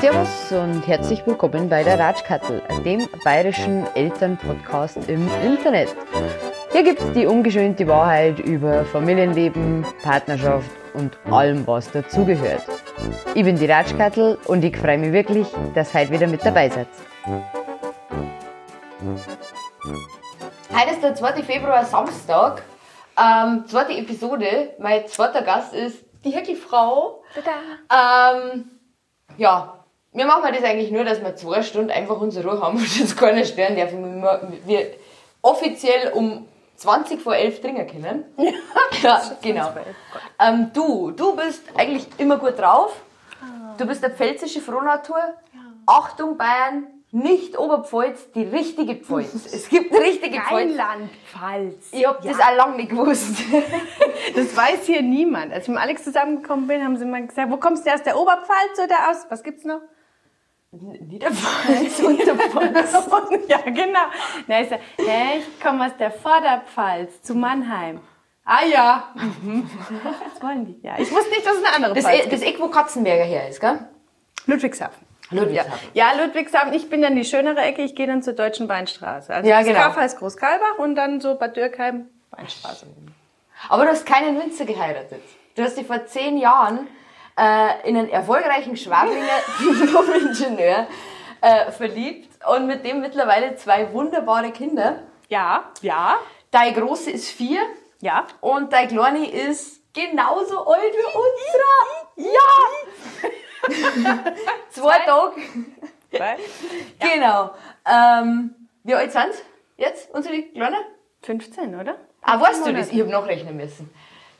Servus und herzlich willkommen bei der Ratschkattel, dem bayerischen Elternpodcast im Internet. Hier gibt es die ungeschönte Wahrheit über Familienleben, Partnerschaft und allem, was dazugehört. Ich bin die Ratschkattel und ich freue mich wirklich, dass ihr heute wieder mit dabei seid. Heute ist der 2. Februar, Samstag. Ähm, zweite Episode. Mein zweiter Gast ist die Heckelfrau. Ähm, ja, wir machen das eigentlich nur, dass wir zwei Stunden einfach unsere Ruhe haben und uns keiner stören dürfen. Wir, wir offiziell um 20 vor 11 trinken können. Ja, genau. Ähm, du, du bist eigentlich immer gut drauf. Du bist eine pfälzische Frohnatur. Achtung Bayern, nicht Oberpfalz, die richtige Pfalz. Es gibt eine richtige Pfalz. Rheinland-Pfalz. Ich hab das auch lange nicht gewusst. Das weiß hier niemand. Als ich mit Alex zusammengekommen bin, haben sie mal gesagt, wo kommst du aus der Oberpfalz oder aus, was gibt's noch? Niederpfalz, Unterpfalz. ja, genau. Na, ich sag, ich komme aus der Vorderpfalz zu Mannheim. Ah ja. Mhm. Was wollen die? Ja, ich wusste nicht, dass es eine andere Das, Pfalz E- gibt. das Eck, wo Katzenberger her ist, gell? Ludwigshafen. Ludwigshafen. Ja, Ludwigshafen. Ich bin dann die schönere Ecke. Ich gehe dann zur Deutschen Weinstraße. Also Ja, das genau. Kaff heißt Großkalbach und dann so Bad Dürkheim, Weinstraße. Aber du hast keinen Winzer geheiratet. Du hast dich vor zehn Jahren äh, in einen erfolgreichen Schwabinger Diplom-Ingenieur äh, verliebt und mit dem mittlerweile zwei wunderbare Kinder. Ja, ja, Dein Große ist vier ja. und dein Kleine ist genauso alt wie unserer. Ja! Zwei Tage. Weil- Genau. Ähm, wie alt sind jetzt unsere Kleinen? 15, oder? Ah, weißt du das? Ich habe nachrechnen müssen.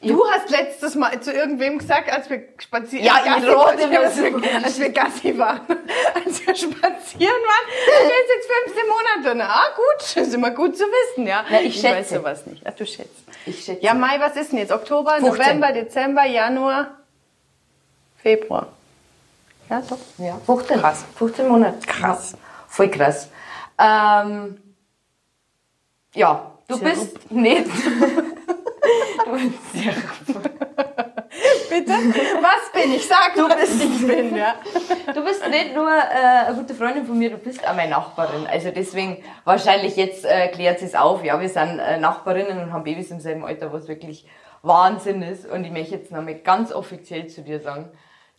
Du hast letztes Mal zu irgendwem gesagt, als wir spazieren Ja, Gassi- ich als, wir, als wir Gassi waren, als wir spazieren waren, du bist jetzt 15 Monate. Na ah, gut, das ist immer gut zu wissen, ja. Na, ich schätze. weiß sowas nicht. Ach, du schätzt. Ich schätze. Ja, Mai, was ist denn jetzt? Oktober, 15. November, Dezember, Januar, Februar. Ja, doch. Ja, 15. Krass. 15 Monate. Krass. Ja, voll krass. Ähm, ja, du Sehr bist nicht. Bitte? Was bin ich? Sag, du was ich bin, ja. Du bist nicht nur äh, eine gute Freundin von mir, du bist auch meine Nachbarin. Also deswegen, wahrscheinlich jetzt äh, klärt es auf. Ja, wir sind äh, Nachbarinnen und haben Babys im selben Alter, was wirklich Wahnsinn ist. Und ich möchte jetzt nochmal ganz offiziell zu dir sagen,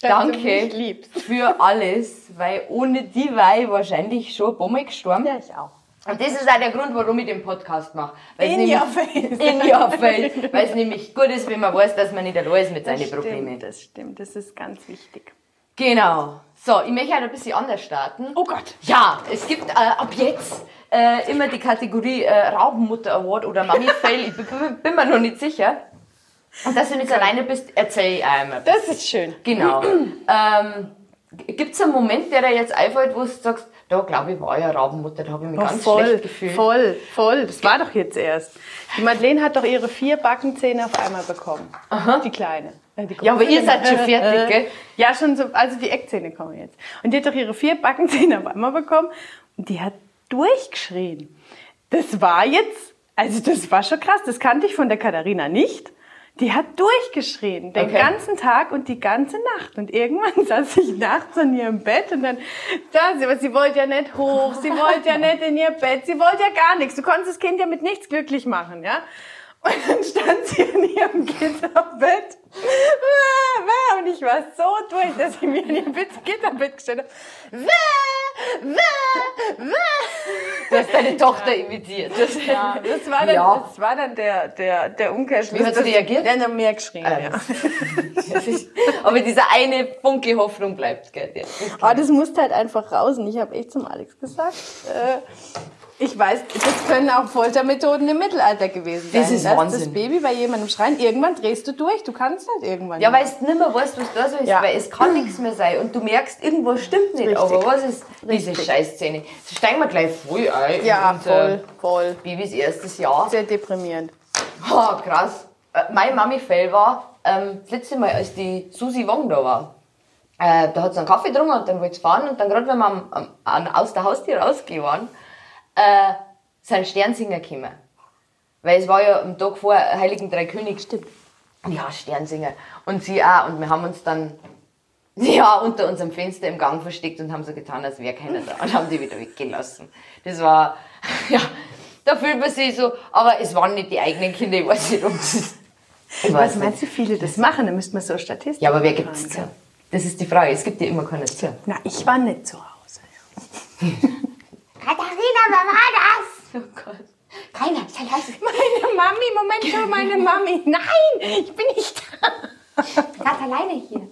danke für alles, weil ohne die war ich wahrscheinlich schon ein paar Mal gestorben. Ja, ich auch. Und das ist auch der Grund, warum ich den Podcast mache. Weil's In nämlich- your face. In your face. Weil es nämlich gut ist, wenn man weiß, dass man nicht allein ist mit seinen Das Problemen. stimmt, das stimmt. Das ist ganz wichtig. Genau. So, ich möchte halt ein bisschen anders starten. Oh Gott. Ja, es gibt äh, ab jetzt äh, immer die Kategorie äh, Raubenmutter Award oder Mami Fail. Ich bin, bin mir noch nicht sicher. Und dass du nicht alleine bist, erzähl ich einmal. Das ist schön. Genau. ähm, Gibt es einen Moment, der dir jetzt einfällt, wo du sagst, da glaube ich, war ja Rabenmutter, da habe ich mich Oh, ganz voll, schlecht gefühlt. voll, voll. Das war doch jetzt erst. Die Madeleine hat doch ihre vier Backenzähne auf einmal bekommen. Die kleine. Äh, die Ja, aber ihr seid schon fertig, gell? Ja, schon so, also die Eckzähne kommen jetzt. Und die hat doch ihre vier Backenzähne auf einmal bekommen und die hat durchgeschrien. Das war jetzt, also das war schon krass, das kannte ich von der Katharina nicht. Die hat durchgeschrien, den Okay. ganzen Tag und die ganze Nacht. Und irgendwann saß ich nachts an ihrem Bett und dann, da, sie, aber sie wollte ja nicht hoch, sie wollte ja nicht in ihr Bett, sie wollte ja gar nichts. Du konntest das Kind ja mit nichts glücklich machen, ja. Und dann stand sie in ihrem Gitterbett. Und ich war so durch, dass ich mir in ihr Bett- Gitterbett gestellt habe. Du hast deine Tochter imitiert. Das, Ja, das war dann, Ja. das war dann der, der, der Umkehrschluss. Wie hat sie reagiert? Der hat mehr geschrien, Ah, ja. Aber diese eine Funke Hoffnung bleibt, gell? Der- Aber das musste halt einfach raus. Und ich habe echt zum Alex gesagt, äh, ich weiß, das können auch Foltermethoden im Mittelalter gewesen sein. Das ist Wahnsinn. das Baby bei jemandem schreien, irgendwann drehst du durch. Du kannst halt irgendwann. Ja, weil du nicht mehr weißt, was da so ist, Ja. weil es kann nichts mehr sein und du merkst, irgendwas stimmt nicht. Richtig. Aber was ist diese Richtig. Scheißszene? Das steigen wir gleich voll ein. in Ja, unser voll, voll. Babys erstes Jahr. Sehr deprimierend. Oh, krass. Äh, Mein Mami-Fell war, ähm, das letzte Mal, als die Susi Wong da war. äh, da hat sie einen Kaffee getrunken und dann wollte sie fahren und dann gerade wenn wir am, am, am, aus der Haustür rausgegangen waren, äh, sind Sternsinger gekommen. Weil es war ja am Tag vor Heiligen Drei König. Stimmt. Ja, Sternsinger. Und sie auch. Und wir haben uns dann ja, unter unserem Fenster im Gang versteckt und haben so getan, als wäre keiner da und haben die wieder weggelassen. Das war, ja, da fühlt man sich so, aber es waren nicht die eigenen Kinder, ich weiß nicht, ob das ich Was meinst du, viele das machen? Da müsste man so Statistiken Ja, aber wer gibt es zu? Das ist die Frage. Es gibt ja immer keine zu. Na, ich war nicht zu Hause. Katharina, wer war das? Oh Gott. Keiner, sei leise. Meine Mami, Moment schon, meine Mami. Nein, ich bin nicht da. Gerade alleine hier.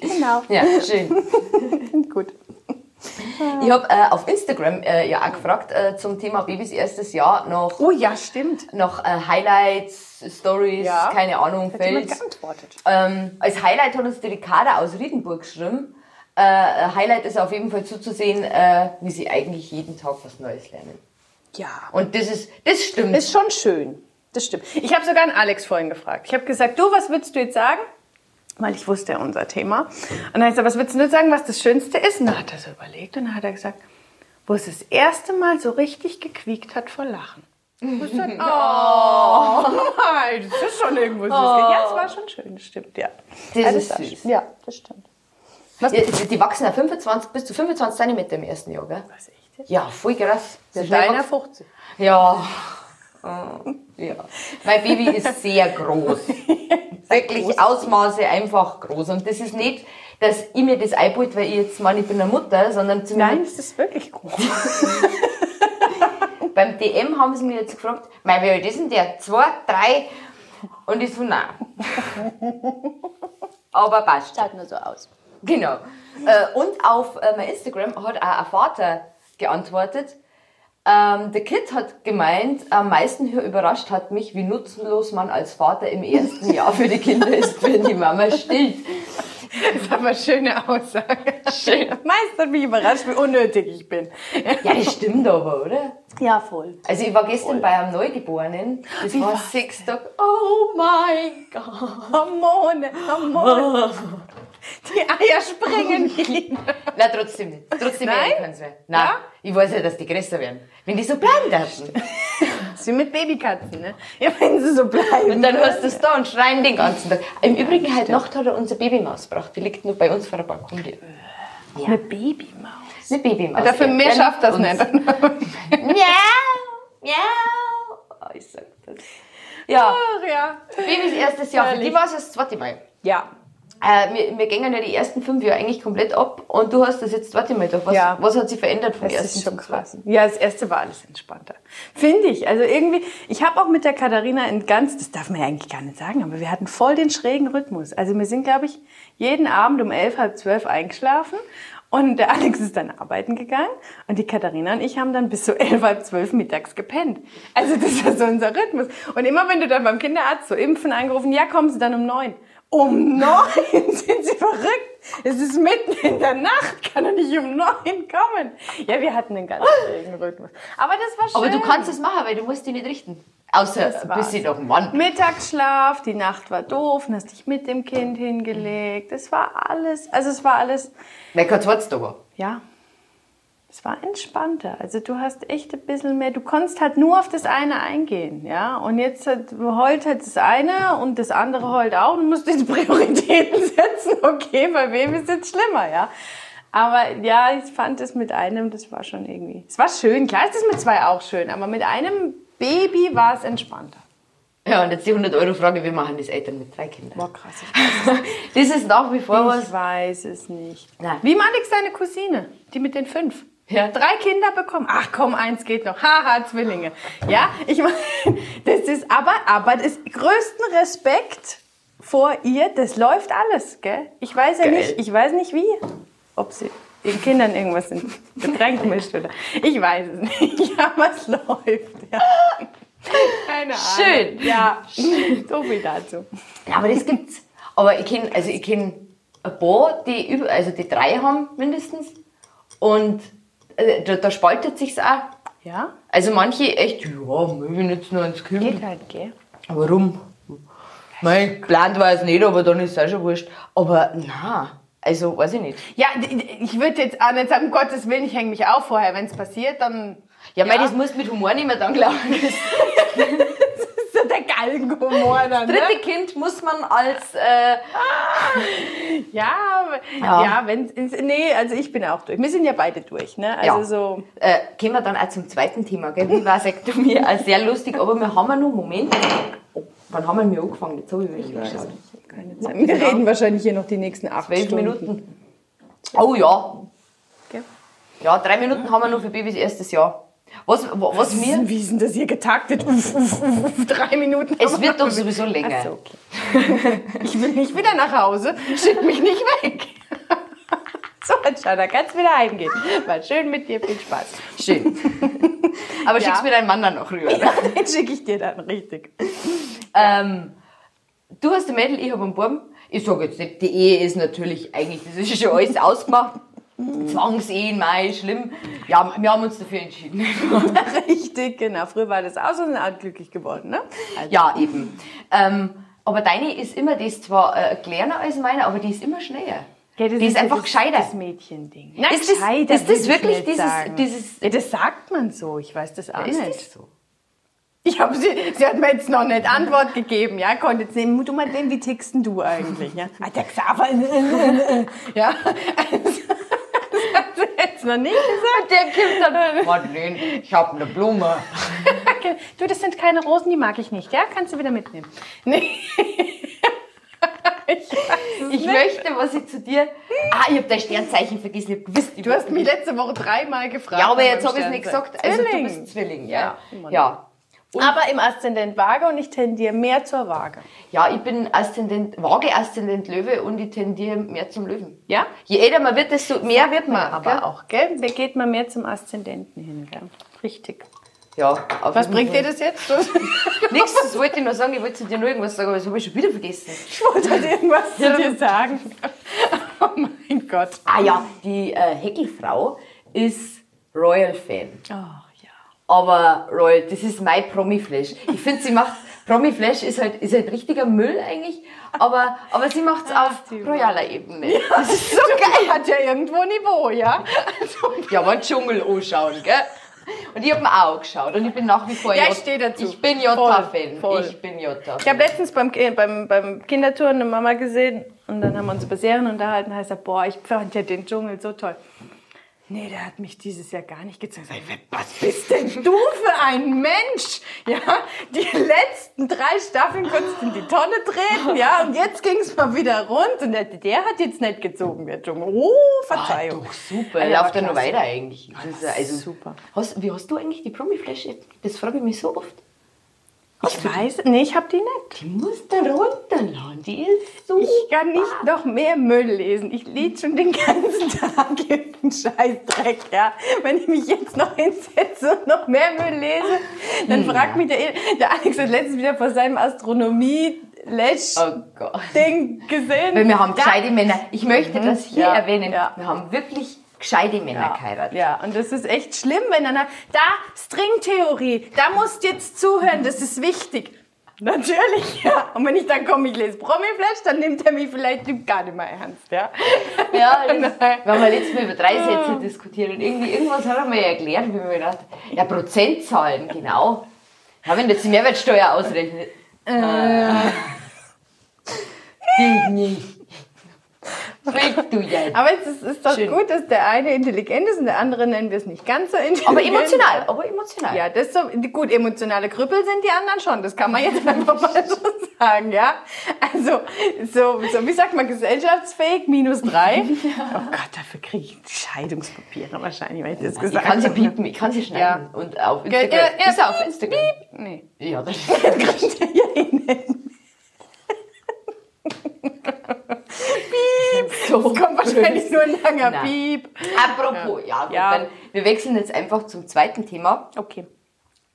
Genau. Ja, schön. Gut. Ich habe äh, auf Instagram äh, ja auch gefragt äh, zum Thema Babys erstes Jahr noch. Oh ja, stimmt. Noch äh, Highlights, Stories, ja. keine Ahnung, Hat Fails. geantwortet. Ähm, als Highlight hat uns die Ricarda aus Riedenburg geschrieben. Äh, Highlight ist auf jeden Fall zuzusehen, äh, wie sie eigentlich jeden Tag was Neues lernen. Ja. Und das ist, das stimmt. Ist schon schön. Das stimmt. Ich habe sogar an Alex vorhin gefragt. Ich habe gesagt, du, was würdest du jetzt sagen? Weil ich wusste ja unser Thema. Und dann habe ich gesagt, was würdest du sagen, was das Schönste ist? Und dann hat er so überlegt und dann hat er gesagt, wo es das erste Mal so richtig gequiekt hat vor Lachen. Und gesagt, oh, nein, das ist schon irgendwo süß. Oh. Ja, es war schon schön, das stimmt, ja. Das ja, ist süß. Ja, das stimmt. Was ja, die wachsen ja 25, bis zu 25 cm im ersten Jahr, gell? Was, echt? Ja, voll krass. Der Deiner 50. Ja. ja. Mein Baby ist sehr groß. Wirklich Ausmaße einfach groß. Und das ist nicht, dass ich mir das einbaut, weil ich jetzt meine, ich bin eine Mutter, sondern zumindest. Nein, ist wirklich groß. Beim DM haben sie mir jetzt gefragt, mein, wie alt ist denn der? Zwei, drei? Und ich so, nein. Aber passt. Schaut nur so aus. Genau. Äh, und auf äh, mein Instagram hat auch ein Vater geantwortet, ähm, der Kid hat gemeint, am meisten überrascht hat mich, wie nutzlos man als Vater im ersten Jahr für die Kinder ist, wenn die Mama stillt. Das ist aber eine schöne Aussage. Schön. Meist hat mich überrascht, wie unnötig ich bin. Ja, das stimmt aber, oder? Ja, voll. Also ich war gestern voll. bei einem Neugeborenen. Das wie war sechs Tage. Oh mein Gott. Hormone, Hormone. Die Eier springen wieder. Nein, trotzdem nicht. Trotzdem Nein? können sie. Nein, ja? ich weiß ja, dass die größer werden. Wenn die so bleiben dürfen. Sie mit Babykatzen, ne? Ja, wenn sie so bleiben. Und dann hast du es da und schreien den ganzen Tag. Im Übrigen, heute Nacht hat er unsere Babymaus gebracht. Die liegt nur bei uns vor der Balkon. Ja. Eine Babymaus? Eine Babymaus. Dafür ja. mehr schafft das nicht. Miau, miau. Oh, ich sag das. Ja. Ach, ja. Babys erstes Jahr. Für die war es das zweite Mal. Ja. Äh, wir, wir gehen ja die ersten fünf Jahre eigentlich komplett ab und du hast das jetzt, warte mal, doch, was, ja. was hat sich verändert vom das ersten ist schon krass. Ja, das erste war alles entspannter. Finde ich. Also irgendwie, ich habe auch mit der Katharina ein ganz, das darf man ja eigentlich gar nicht sagen, aber wir hatten voll den schrägen Rhythmus. Also wir sind, glaube ich, jeden Abend um elf, halb zwölf eingeschlafen und der Alex ist dann arbeiten gegangen und die Katharina und ich haben dann bis so elf, halb zwölf mittags gepennt. Also das war so unser Rhythmus. Und immer wenn du dann beim Kinderarzt so impfen angerufen, ja, kommen sie dann um neun. Um neun sind Sie verrückt? Es ist mitten in der Nacht, kann er nicht um neun kommen. Ja, wir hatten einen ganz schrägen Rhythmus. Aber das war schön. Aber du kannst es machen, weil du musst dich nicht richten. Außer ein bisschen noch Mann. Mittagsschlaf, die Nacht war doof, dann hast dich mit dem Kind hingelegt. Es war alles, also es war alles. Hat's aber. Ja. Es war entspannter. Also du hast echt ein bisschen mehr, du konntest halt nur auf das eine eingehen, ja. Und jetzt halt, heult halt das eine und das andere heult auch und musst jetzt Prioritäten setzen. Okay, bei wem ist jetzt schlimmer, ja. Aber ja, ich fand es mit einem, das war schon irgendwie, es war schön. Klar ist es mit zwei auch schön, aber mit einem Baby war es entspannter. Ja, und jetzt die 100-Euro-Frage, wir machen das Eltern mit drei Kindern. Boah, krass. das ist nach wie vor ich was. Ich weiß es nicht. Nein. Wie Alex deine Cousine, die mit den fünf? Ja. Drei Kinder bekommen. Ach komm, eins geht noch. Haha, Zwillinge. Ja, ich meine, das ist aber, aber das größten Respekt vor ihr, das läuft alles, gell? Ich weiß ja Geil. nicht, ich weiß nicht wie, ob sie den Kindern irgendwas in Getränk mischt oder. Ich weiß es nicht, aber es läuft, ja. Keine Ahnung. Schön. Ja, so viel dazu. Aber das gibt's. Aber ich kenne, also ich kenne ein paar, die über, also die drei haben mindestens. Und da, da spaltet sich's auch. Ja? Also manche echt, ja, mögen jetzt nur ins Kind. Geht halt, gell? Warum? Mein, plant war es nicht, aber dann ist es auch schon wurscht. Aber na, Also, weiß ich nicht. Ja, ich würde jetzt auch nicht sagen, um Gottes Willen, ich hänge mich auf vorher. Wenn es passiert, dann Ja, Weil das muss mit Humor nicht mehr dann glauben. Das Galgenhumor dann. Ne? dritte Kind muss man als, äh, Ja, Ja. ja, wenn nee, also ich bin auch durch. Wir sind ja beide durch, ne? Also Ja. so äh, kommen wir dann auch zum zweiten Thema, gell? Wie Vasektomie, auch sehr lustig, aber wir haben ja noch, Moment, oh, wann haben wir denn angefangen? Jetzt habe ich wirklich geschaut. keine Zeit. Wir reden wahrscheinlich hier noch die nächsten acht Stunden. Minuten. Oh ja. Gell? Ja, drei Minuten haben wir noch für Babys erstes Jahr. Was, wa- was mir, Wie ist denn das hier getaktet? Uff, uff, uff, uff, drei Minuten. es wird doch sowieso länger. So, okay. Ich will nicht wieder nach Hause. Schick mich nicht weg. So, schau, da kannst du wieder heimgehen. War schön mit dir, viel Spaß. Schön. Aber Ja. schickst mir deinen Mann dann noch rüber. Den schicke ich dir dann richtig. Ähm, du hast ein Mädel, ich habe einen Buben. Ich sage jetzt nicht, die Ehe ist natürlich eigentlich, das ist schon alles ausgemacht. Zwangsehen, mei, schlimm. Ja, wir haben uns dafür entschieden. Richtig, genau. Früher war das auch so und sind auch glücklich geworden, ne? Also, Ja, eben. Ähm, aber deine ist immer, die ist zwar äh, kleiner als meine, aber die ist immer schneller. Ja, das die ist, einfach das, gescheiter. Das Mädchending. Nein, Ist das- gescheiter ist das wirklich dieses- sagen. dieses- Ja, das sagt man so. Ich weiß das auch ist nicht. das so? Ich habe sie, sie hat mir jetzt noch nicht Antwort gegeben, ja, konnte jetzt nehmen. Du mal den, wie tickst denn du eigentlich, ja? Ah, der Xaver, ja, also, jetzt noch nicht gesagt. Der kommt dann, Madeleine, ich habe eine Blume. Du, das sind keine Rosen, die mag ich nicht, ja? Kannst du wieder mitnehmen. Nee. Ich Ich nicht. möchte, was ich zu dir... Ah, ich habe dein Sternzeichen vergessen, ich habe gewusst. Du hast mich letzte Woche dreimal gefragt. Ja, aber jetzt habe ich es nicht gesagt. Also Zwilling. du bist Zwilling, Ja, ja. immer Ja. Aber im Aszendent Waage und ich tendiere mehr zur Waage. Ja, ich bin Aszendent, Waage Aszendent Löwe und ich tendiere mehr zum Löwen. Ja? Je älter man wird, desto mehr wird man. Aber gell? auch, gell? Da geht man mehr zum Aszendenten hin, gell? Richtig. Ja. Was bringt dir das jetzt? Nichts, das wollte ich nur sagen. Ich wollte zu dir noch irgendwas sagen, aber das habe ich schon wieder vergessen. Ich wollte halt irgendwas zu dir sagen. Oh mein Gott. Ah ja, die äh, Heckelfrau ist Royal-Fan. Oh ja. Aber Royal, das ist mein Promi-Flash. Ich finde, sie macht, Promi-Flash ist halt, ist halt richtiger Müll eigentlich, aber, aber sie macht es auf royaler Ebene. Das ist so geil. Hat ja irgendwo Niveau, ja? Also, Ja, mal Dschungel anschauen, gell? Und ich habe mir auch geschaut und ich bin nach wie vor Ja, J- ich stehe dazu. Ich bin Jota-Fan. Ich bin Jota. ich habe letztens beim, beim, beim Kindertouren eine Mama gesehen und dann haben wir uns über Serien unterhalten. Da heißt er, boah, ich fand ja den Dschungel so toll. Nee, der hat mich dieses Jahr gar nicht gezeigt. Was bist denn du für ein Mensch? Ja, die letzten drei Staffeln konntest du in die Tonne treten, ja, und jetzt ging es mal wieder rund und der, der hat jetzt nicht gezogen, der Dschungel. Oh, Verzeihung. Doch, super. Ja, Läuft ja noch klasse. weiter eigentlich. Das ist, ja also, super. Hast, wie hast du eigentlich die Promi-Flash? Das frage ich mich so oft. Ich weiß, nee, ich hab die nicht. Die musst du runterladen. Die ist so. Ich kann nicht noch mehr Müll lesen. Ich lese schon den ganzen Tag irgendeinen Scheißdreck, ja. Wenn ich mich jetzt noch hinsetze und noch mehr Müll lese, dann fragt mich der, der Alex hat letztens wieder vor seinem Astronomie-Lesch-Ding Oh Gott. gesehen. Weil wir haben Da- gescheite Männer. Ich möchte das hier Ja, erwähnen. ja. Wir haben wirklich gescheite Männer geheiratet. Ja, und das ist echt schlimm, wenn dann da Stringtheorie, da musst du jetzt zuhören, das ist wichtig. Natürlich, ja. Und wenn ich dann komme, ich lese Promiflash, dann nimmt er mich vielleicht gar nicht mehr ernst, ja. Ja, das, wir haben ja letztes Mal über drei Sätze diskutiert und irgendwie irgendwas hat er mir erklärt, wie mir gedacht, ja, Prozentzahlen, genau. Ja, wenn du jetzt die Mehrwertsteuer ausrechnet. Äh. Die nicht. Willst du jetzt? Aber es ist, ist doch Schön. gut, dass der eine intelligent ist und der andere nennen wir es nicht ganz so intelligent. Aber emotional, aber emotional. Ja, das ist so, gut, emotionale Krüppel sind die anderen schon, das kann man jetzt einfach mal so sagen, ja. Also, so, so wie sagt man, gesellschaftsfähig, minus drei. Oh Gott, dafür kriege ich Scheidungspapiere wahrscheinlich, wenn ich das Ich gesagt kann sie habe. piepen, ich kann sie schneiden. Und auf Ja, Instagram. ja, ja, ist er auf Instagram? Nee. Ja, das Kriegt er ja nicht. so. Es kommt wahrscheinlich nur ein langer Nein. Piep. Apropos, ja, gut, Ja. Dann, wir wechseln jetzt einfach zum zweiten Thema. Okay.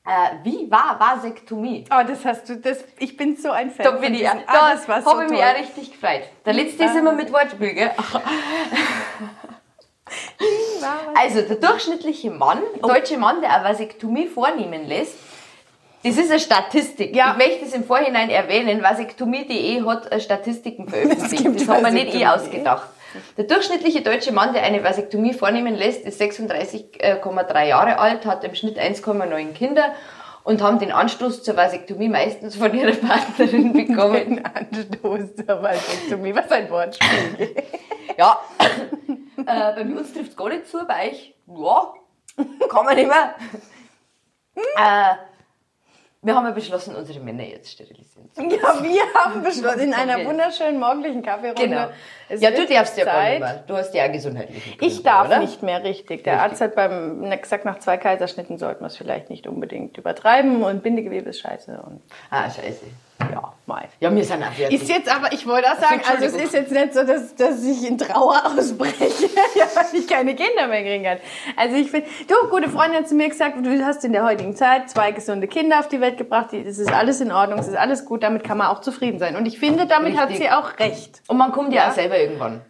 Äh, wie war Vasektomie? Oh, das hast du, das, ich bin so ein Fan. Da bin ich, ah, das war so habe ich mich auch richtig gefreut. Der letzte ist immer mit Wortspiel, gell? Also, der durchschnittliche Mann, Oh. deutsche Mann, der eine Vasektomie vornehmen lässt, das ist eine Statistik. Ja. Ich möchte es im Vorhinein erwähnen. Vasektomie.de hat äh, Statistiken veröffentlicht. gibt Das hat man nicht ich Vasektomie. ausgedacht. Der durchschnittliche deutsche Mann, der eine Vasektomie vornehmen lässt, ist 36,3 Jahre alt, hat im Schnitt 1,9 Kinder und haben den Anstoß zur Vasektomie meistens von ihrer Partnerin bekommen. Den Anstoß zur Vasektomie, was ein Wortspiel. ja, äh, bei uns trifft es gar nicht zu, bei euch, ja, kann man nicht mehr. äh, wir haben ja beschlossen, unsere Männer jetzt sterilisieren zu lassen. Ja, wir haben beschlossen, in einer wunderschönen morgendlichen Kaffeerunde. Genau. Es Ja, du darfst ja gar Zeit. nicht mehr. Du hast ja gesundheitliche Gründe, Ich darf oder? nicht mehr, richtig. Der Richtig. Arzt hat beim, gesagt, nach zwei Kaiserschnitten sollten wir es vielleicht nicht unbedingt übertreiben und Bindegewebe ist scheiße und Ah, scheiße. Ja, mal. Ja, wir sind auch fertig. Ist jetzt aber, ich wollte auch sagen, also es ist jetzt nicht so, dass, dass ich in Trauer ausbreche, ja, weil ich keine Kinder mehr kriegen kann. Also ich finde, du, gute Freundin hat zu mir gesagt, du hast in der heutigen Zeit zwei gesunde Kinder auf die Welt gebracht, das ist alles in Ordnung, es ist alles gut, damit kann man auch zufrieden sein. Und ich finde, damit hat Richtig. sie auch recht. Und man kommt ja, Ja. auch selber irgendwann.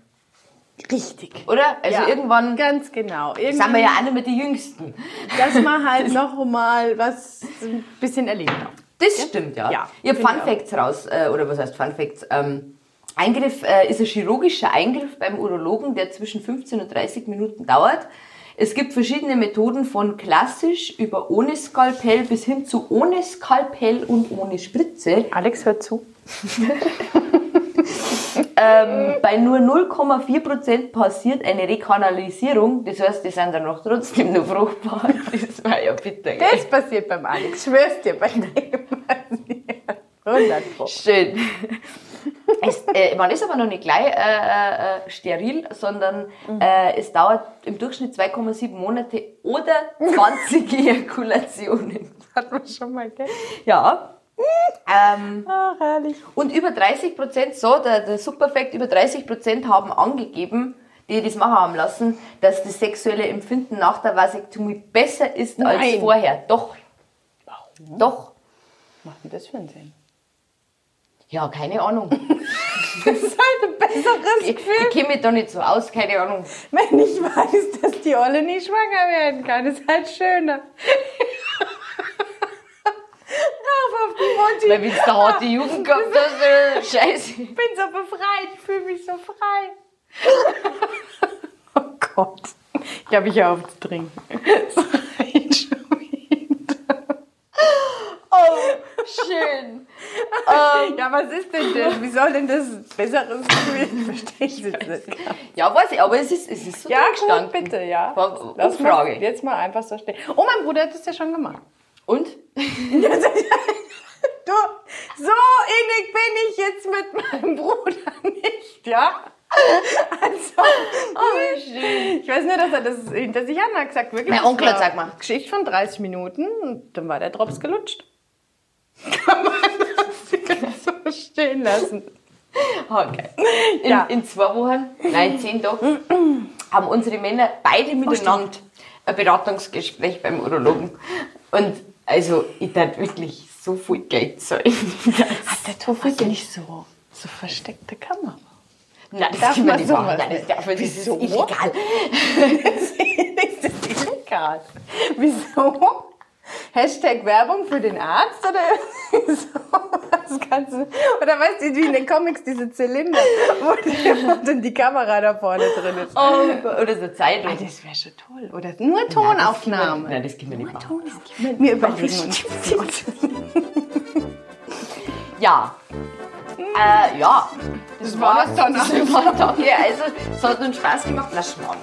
Richtig. Oder? Also Ja, irgendwann Ganz genau. sind wir Irgendwann, ja nicht mehr die Jüngsten. dass man halt noch mal was ein bisschen erlebt hat. Das stimmt, ja. Ja, ich habe finde Fun. Facts raus, äh, oder was heißt Fun Facts? Ähm, Eingriff äh, ist ein chirurgischer Eingriff beim Urologen, der zwischen 15 und 30 Minuten dauert. Es gibt verschiedene Methoden von klassisch über ohne Skalpell bis hin zu ohne Skalpell und ohne Spritze. Alex, hört zu. Ähm, bei nur 0,4% passiert eine Rekanalisierung. Das heißt, die sind dann noch trotzdem nur fruchtbar. Das war ja bitter. gell? Das passiert beim Alex. Schwör's dir, bei dem passiert. 100 Pro. Schön. Es, äh, man ist aber noch nicht gleich äh, äh, steril, sondern äh, es dauert im Durchschnitt 2,7 Monate oder 20 Ejakulationen. Hat man schon mal, gell? Ja. Ähm, Ach, herrlich. und über 30 Prozent, so, der, der Superfact, über 30 Prozent haben angegeben, die das machen haben lassen, dass das sexuelle Empfinden nach der Vasektomie besser ist als Nein. vorher. Doch. Warum? Doch. Macht denn das für einen Sinn? Ja, keine Ahnung. Das ist halt ein besseres Ich, Gefühl, ich kenne mich da nicht so aus, keine Ahnung. wenn ich weiß, dass die Olle nicht schwanger werden kann. Das ist halt schöner. Auf die Mutti. Weil wenn es da harte Jugend gehabt hast, äh, scheiße. Ich bin so befreit, ich fühle mich so frei. oh Gott. Ich ich höre auf zu trinken. Das. Oh, schön. Ja, was ist denn das? Wie soll denn das besseres Gefühl? Ich verstehe es nicht. Ja, weiß ich, aber es ist, es ist so Ja, gut, bitte, ja. Lass mal Umfrage. jetzt mal einfach so stehen. Oh, mein Bruder hat das ja schon gemacht. Und? Du, so innig bin ich jetzt mit meinem Bruder nicht, ja? Also, Oh, schön. ich weiß nur, dass er das hinter sich an hat gesagt. Wirklich, Mein Onkel hat sag mal. Geschichte von 30 Minuten und dann war der Drops gelutscht. Kann man das so stehen lassen. Okay. In, Ja. in zwei Wochen, nein, zehn Tagen, haben unsere Männer beide miteinander ein Beratungsgespräch beim Urologen. Und also, ich darf wirklich so viel Geld zahlen. Hat der Thomas nicht so, so versteckte Kamera? Nein, das Darf man nicht sowas machen. Nein, das darf man, das Wieso? ist illegal. ist das illegal? Wieso? Hashtag Werbung für den Arzt oder so? Das Ganze. Oder weißt du, wie in den Comics diese Zylinder, wo, die, wo dann die Kamera da vorne drin ist. Oh, oder so Zeitung. Ah, das wäre schon toll. Oder nur Tonaufnahme. Nein, das können wir nicht machen. Wir überlegen uns. Ja. Äh, ja. Das, war's dann Das war dann. Ja, also, es hat uns Spaß gemacht. Lass mal.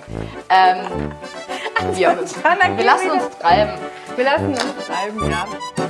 Ähm, ja, dann wir lassen uns treiben. Wir lassen uns treiben, ja.